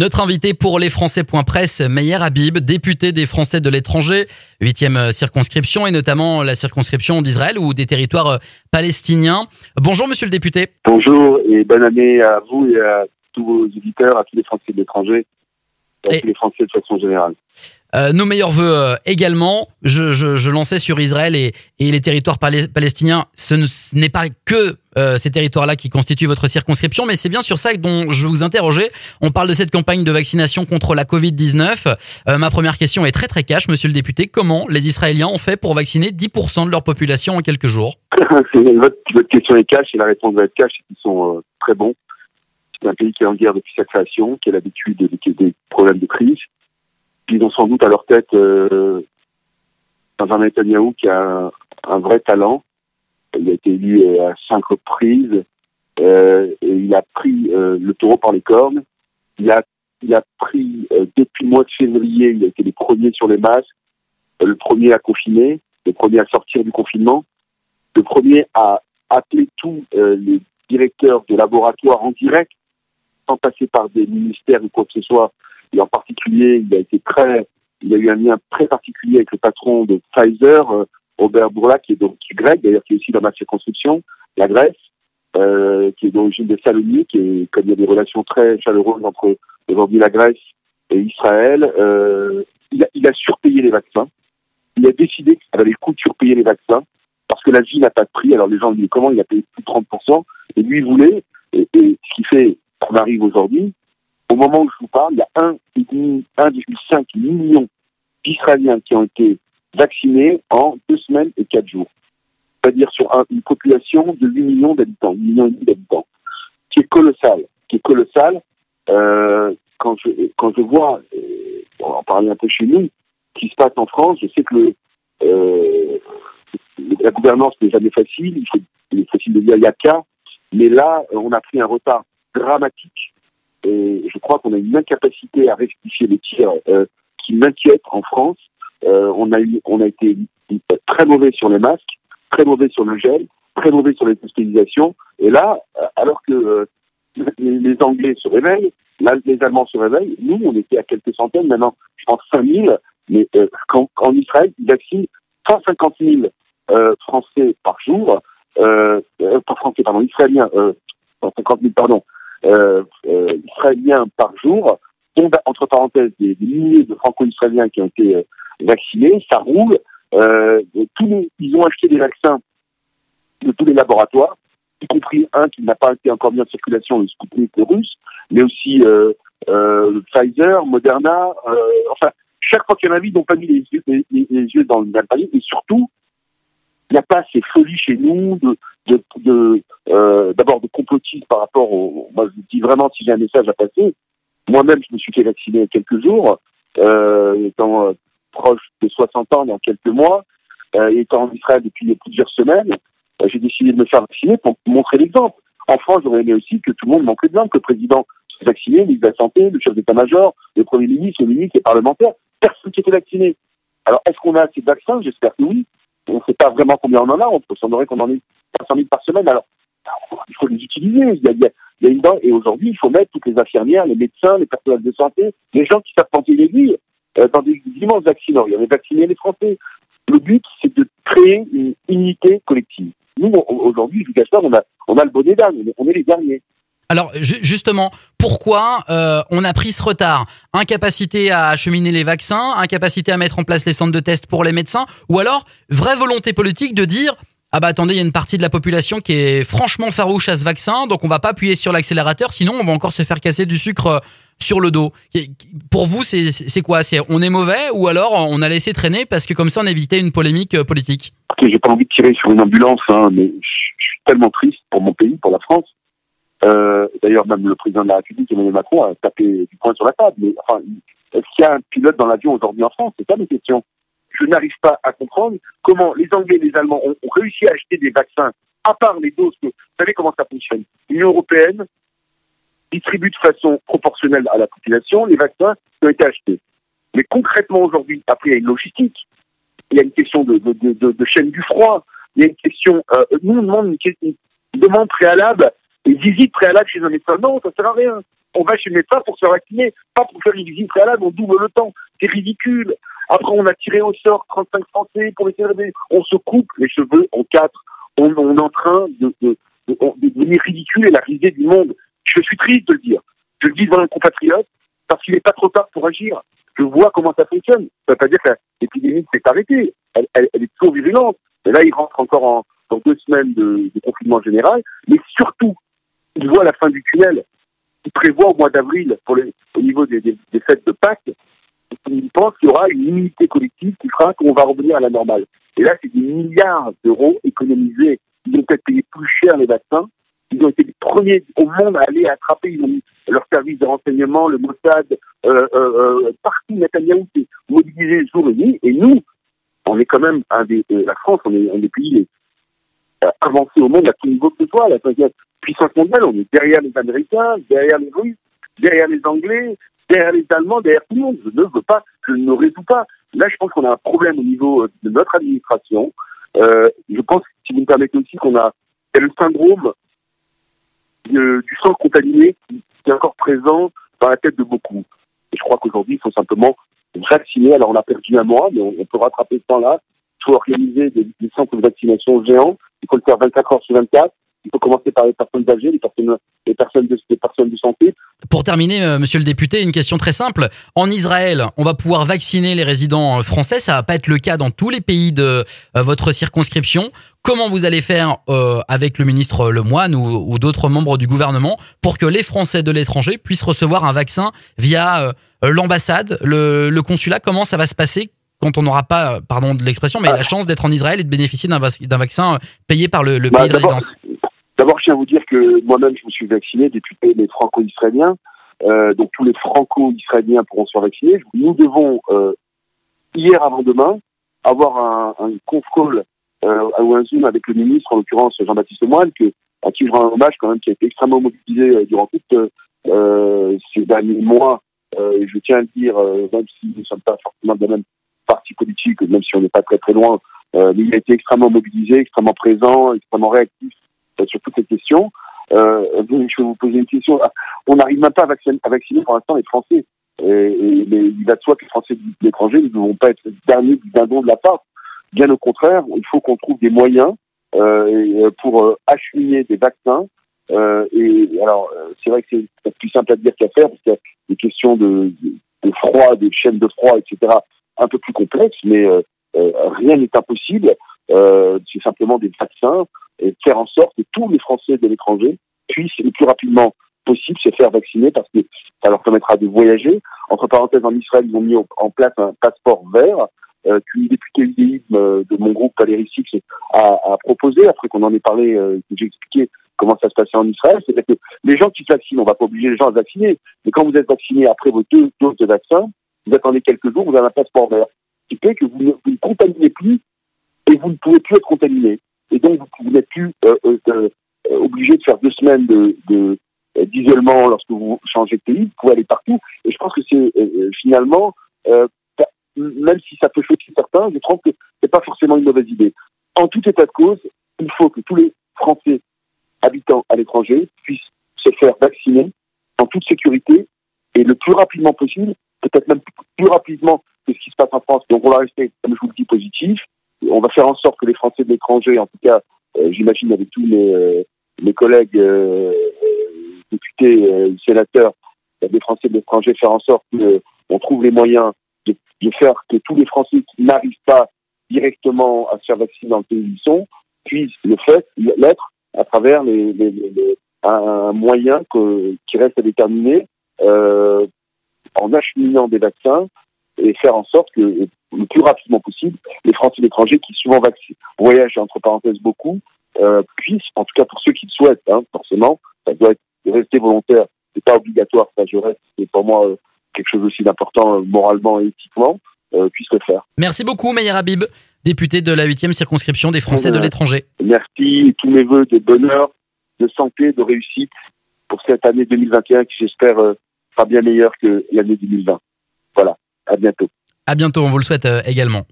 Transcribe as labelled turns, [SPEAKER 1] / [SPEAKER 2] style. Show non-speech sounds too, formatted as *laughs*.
[SPEAKER 1] Notre invité pour les Français.presse, Meyer Habib, député des Français de l'étranger, huitième circonscription et notamment la circonscription d'Israël ou des territoires palestiniens. Bonjour monsieur le député.
[SPEAKER 2] Bonjour et bonne année à vous et à tous vos auditeurs, à tous les Français de l'étranger et à tous les Français de façon générale.
[SPEAKER 1] Euh, nos meilleurs voeux euh, également. Je, je, je, lançais sur Israël et, et les territoires palestiniens. Ce n'est pas que euh, ces territoires-là qui constituent votre circonscription, mais c'est bien sur ça dont je vais vous interroger. On parle de cette campagne de vaccination contre la Covid-19. Euh, ma première question est très très cash, monsieur le député. Comment les Israéliens ont fait pour vacciner 10% de leur population en quelques jours *laughs*
[SPEAKER 2] votre, votre, question est cash et la réponse va être cash. Ils sont euh, très bons. C'est un pays qui est en guerre depuis sa création, qui a l'habitude des, des problèmes de crise ils ont sans doute à leur tête euh, un Netanyahu qui a un, vrai talent. Il a été élu euh, à cinq reprises euh, il a pris euh, le taureau par les cornes. Il a, il a pris depuis le mois de février, il a été le premier sur les masques, le premier à confiner, le premier à sortir du confinement, le premier à appeler tous les directeurs de laboratoires en direct, sans passer par des ministères ou quoi que ce soit, et en particulier, il a été très, il a eu un lien très particulier avec le patron de Pfizer, euh, Robert Bourla, qui est donc qui est grec, d'ailleurs qui est aussi dans ma circonscription, la Grèce, euh, qui est d'origine de Salonique, et comme il y a des relations très chaleureuses entre aujourd'hui la Grèce et Israël, euh, il, a, il a surpayé les vaccins. Il a décidé qu'il valait le coup de surpayer les vaccins parce que la vie n'a pas de prix. Alors les gens disent comment il a payé plus de 30%, et lui il voulait, et, et ce qui fait qu'on arrive aujourd'hui, au moment où je vous parle, il y a 1,5 million d'Israéliens qui ont été vaccinés en deux semaines et quatre jours. C'est-à-dire sur une population de 8 millions d'habitants, 8 millions d'habitants, qui est colossal, qui est colossal. Euh, quand je quand je vois, euh, on en parlait un peu chez nous, ce qui se passe en France, je sais que euh, la gouvernance n'est jamais facile, il, il est facile de dire il y a qu'à, mais là, on a pris un retard dramatique et je crois qu'on a une incapacité à rectifier les tirs euh, qui m'inquiètent en France. Euh, on a eu, on a été très mauvais sur les masques, très mauvais sur le gel, très mauvais sur les hospitalisations. Et là, euh, alors que euh, les Anglais se réveillent, là, les Allemands se réveillent, nous, on était à quelques centaines, maintenant, je pense 5000, mais euh, quand, en Israël, ils vaccinent 150 000 euh, Français par jour, euh, pas Français, pardon, Israéliens, 150 000, pardon, euh, euh, israéliens par jour, entre parenthèses, des, milliers de franco-israéliens qui ont été euh, vaccinés, ça roule. Euh, tous ils ont acheté des vaccins de tous les laboratoires, y compris un qui n'a pas été encore mis en circulation, le Sputnik russe, mais aussi euh, euh, Pfizer, Moderna, euh, enfin, chaque fois qu'il y en a ils n'ont pas mis les yeux, les, les yeux dans le panier, et surtout, il n'y a pas ces folies chez nous de, euh, d'abord de complotisme par rapport au. Moi, je dis vraiment si j'ai un message à passer. Moi-même, je me suis fait vacciner il y a quelques jours, euh, étant euh, proche de 60 ans dans quelques mois, étant en Israël depuis plusieurs semaines, j'ai décidé de me faire vacciner pour montrer l'exemple. En France, j'aurais aimé aussi que tout le monde montre l'exemple, que le président soit vacciné, le ministre de la Santé, le chef d'état-major, le premier ministre, le ministre, les parlementaires, personne qui vacciné. Alors, est-ce qu'on a assez de vaccins? J'espère que oui on ne sait pas vraiment combien on en a, on peut s'en qu'on en ait 500 000 par semaine. Alors, il faut les utiliser. Il y a, une et aujourd'hui, il faut mettre toutes les infirmières, les médecins, les personnels de santé, les gens qui savent planter les euh, dans des immenses vaccinants. Il y avait vacciné les Français. Le but, c'est de créer une unité collective. Nous, aujourd'hui, je vous cache pas, on a, on a le bonnet d'âne, on est les derniers.
[SPEAKER 1] Alors justement, pourquoi euh, on a pris ce retard? Incapacité à acheminer les vaccins, incapacité à mettre en place les centres de test pour les médecins, ou alors vraie volonté politique de dire ah bah attendez, il y a une partie de la population qui est franchement farouche à ce vaccin, donc on va pas appuyer sur l'accélérateur, sinon on va encore se faire casser du sucre euh, sur le dos. Pour vous, c'est quoi? C'est on est mauvais ou alors on a laissé traîner parce que comme ça on évitait une polémique euh, politique?
[SPEAKER 2] J'ai pas envie de tirer sur une ambulance, hein, mais je suis tellement triste pour mon pays, pour la France, euh, D'ailleurs, même le président de la République, Emmanuel Macron, a tapé du poing sur la table. Mais enfin, est-ce qu'il y a un pilote dans l'avion aujourd'hui en France? C'est ça mes questions. Je n'arrive pas à comprendre comment les Anglais et les Allemands ont, réussi à acheter des vaccins, à part les doses que... Vous savez comment ça fonctionne L'Union européenne distribue de façon proportionnelle à la population les vaccins qui ont été achetés. Mais concrètement aujourd'hui, après il y a une logistique, il y a une question de, chaîne du froid, il y a une question... Euh, nous, on demande une, une demande préalable et visite préalable chez un médecin. Non, ça sert à rien. On va chez le médecin pour se vacciner, pas pour faire une visite préalable, on double le temps. C'est ridicule. Après, on a tiré au sort 35 Français pour les célébrer. On se coupe les cheveux en quatre. On, est en train de, de, devenir ridicule et la risée du monde. Je suis triste de le dire. Je le dis devant un compatriote parce qu'il n'est pas trop tard pour agir. Je vois comment ça fonctionne. Ça veut pas dire que l'épidémie s'est arrêtée. Elle, est toujours virulente. Et là, il rentre encore en, dans deux semaines de, de confinement général. Mais surtout, il voit la fin du tunnel. Il prévoit au mois d'avril, au niveau des, des fêtes de Pâques, il pense qu'il y aura une unité collective qui fera qu'on va revenir à la normale. Et là, c'est des milliards d'euros économisés. Ils ont peut-être payé plus cher les vaccins. Ils ont été les premiers au monde à aller attraper. Ils ont leur service de renseignement, le Mossad, euh, euh, euh partout, Netanyahu s'est mobilisé jour et nuit. Et nous, on est quand même un des, euh, la France, on est un des pays euh, avancés au monde à tout niveau que ce soit. La puissance mondiale, on est derrière les Américains, derrière les Russes, derrière les Anglais, derrière les Allemands, derrière tout le monde. Je ne veux pas, je ne résous pas. Là, je pense qu'on a un problème au niveau euh, de notre administration. Euh, je pense, si vous me permettez aussi, qu'on a le syndrome du sang contaminé qui est encore présent dans la tête de beaucoup. Et je crois qu'aujourd'hui, il faut simplement vacciner. Alors, on a perdu un mois, mais on, peut rattraper ce temps-là. Il faut organiser des, des centres de vaccination géants. Il faut le faire 24 heures sur 24. Il faut commencer par les personnes âgées, les personnes, les personnes, de, les personnes.
[SPEAKER 1] Pour terminer, euh, monsieur le député, une question très simple. En Israël, on va pouvoir vacciner les résidents euh, français. Ça va pas être le cas dans tous les pays de euh, votre circonscription. Comment vous allez faire avec le ministre Lemoine ou, ou d'autres membres du gouvernement pour que les Français de l'étranger puissent recevoir un vaccin via l'ambassade, le, le consulat? Comment ça va se passer quand on n'aura pas, pardon de l'expression, mais la chance d'être en Israël et de bénéficier d'un vaccin payé par le, le bah, pays de résidence?
[SPEAKER 2] D'abord, je tiens à vous dire que moi-même, je me suis vacciné, député les franco-israéliens. Euh, donc tous les franco-israéliens pourront se faire vacciner. Nous devons, euh, hier avant-demain, avoir un, un conf call euh, ou un Zoom avec le ministre, en l'occurrence Jean-Baptiste Moine, à qui je rends un hommage quand même, qui a été extrêmement mobilisé euh, durant toutes ces derniers mois. je tiens à le dire, même si nous ne sommes pas forcément de la même parti politique, même si on n'est pas très très loin, mais il a été extrêmement mobilisé, extrêmement présent, extrêmement réactif sur toutes ces questions. Euh, je vais vous poser une question. On n'arrive même pas à vacciner, pour l'instant les Français. Et, et, mais il va de soi que les Français de l'étranger ne vont pas être derniers du dindon de la part. Bien au contraire, il faut qu'on trouve des moyens euh, pour euh, acheminer des vaccins. Euh, et alors, euh, c'est vrai que c'est plus simple à dire qu'à faire, parce qu'il y a des questions de, froid, des chaînes de froid, etc., un peu plus complexes, mais rien n'est impossible. c'est simplement des vaccins et faire en sorte que tous les Français de l'étranger puissent le plus rapidement possible se faire vacciner parce que ça leur permettra de voyager. Entre parenthèses, en Israël, ils ont mis en place un passeport vert euh, qu'une députée euh, de mon groupe, Valérie Six, a, a proposé, après qu'on en ait parlé, euh, j'ai expliqué comment ça se passait en Israël. C'est-à-dire que les gens qui se vaccinent, on va pas obliger les gens à se vacciner, mais quand vous êtes vacciné après vos deux doses de vaccin, vous attendez quelques jours, vous avez un passeport vert, qui fait que vous ne, vous ne contaminez plus et vous ne pouvez plus être contaminé et donc vous n'êtes plus euh, euh, euh, obligé de faire deux semaines de, d'isolement lorsque vous changez de pays, vous pouvez aller partout. Et je pense que c'est finalement, même si ça peut choquer certains, je trouve que c'est pas forcément une mauvaise idée. En tout état de cause, il faut que tous les Français habitant à l'étranger puissent se faire vacciner en toute sécurité et le plus rapidement possible, peut-être même plus rapidement que ce qui se passe en France. Donc on va rester, comme je vous le dis, positif on va faire en sorte que les Français de l'étranger, en tout cas, euh, j'imagine avec tous mes, euh, collègues euh, députés, sénateurs, des Français de l'étranger, faire en sorte qu'on trouve les moyens de, faire que tous les Français qui n'arrivent pas directement à se faire vacciner dans le pays où ils sont puissent le fait l'être à travers les, un moyen qui reste à déterminer en acheminant des vaccins et faire en sorte que le plus rapidement possible, les Français d'étrangers qui souvent voyagent entre parenthèses beaucoup, euh, puissent, en tout cas pour ceux qui le souhaitent, hein, forcément, ça doit être, rester volontaire, c'est pas obligatoire, ça je reste, c'est pour moi euh, quelque chose aussi d'important euh, moralement et éthiquement, euh, puisse le faire.
[SPEAKER 1] Merci beaucoup Meyer Habib, député de la 8e circonscription des Français de l'étranger.
[SPEAKER 2] Merci, tous mes voeux de bonheur, de santé, de réussite pour cette année 2021 qui j'espère sera bien meilleure que l'année 2020. Voilà, à bientôt.
[SPEAKER 1] À bientôt, on vous le souhaite euh, également.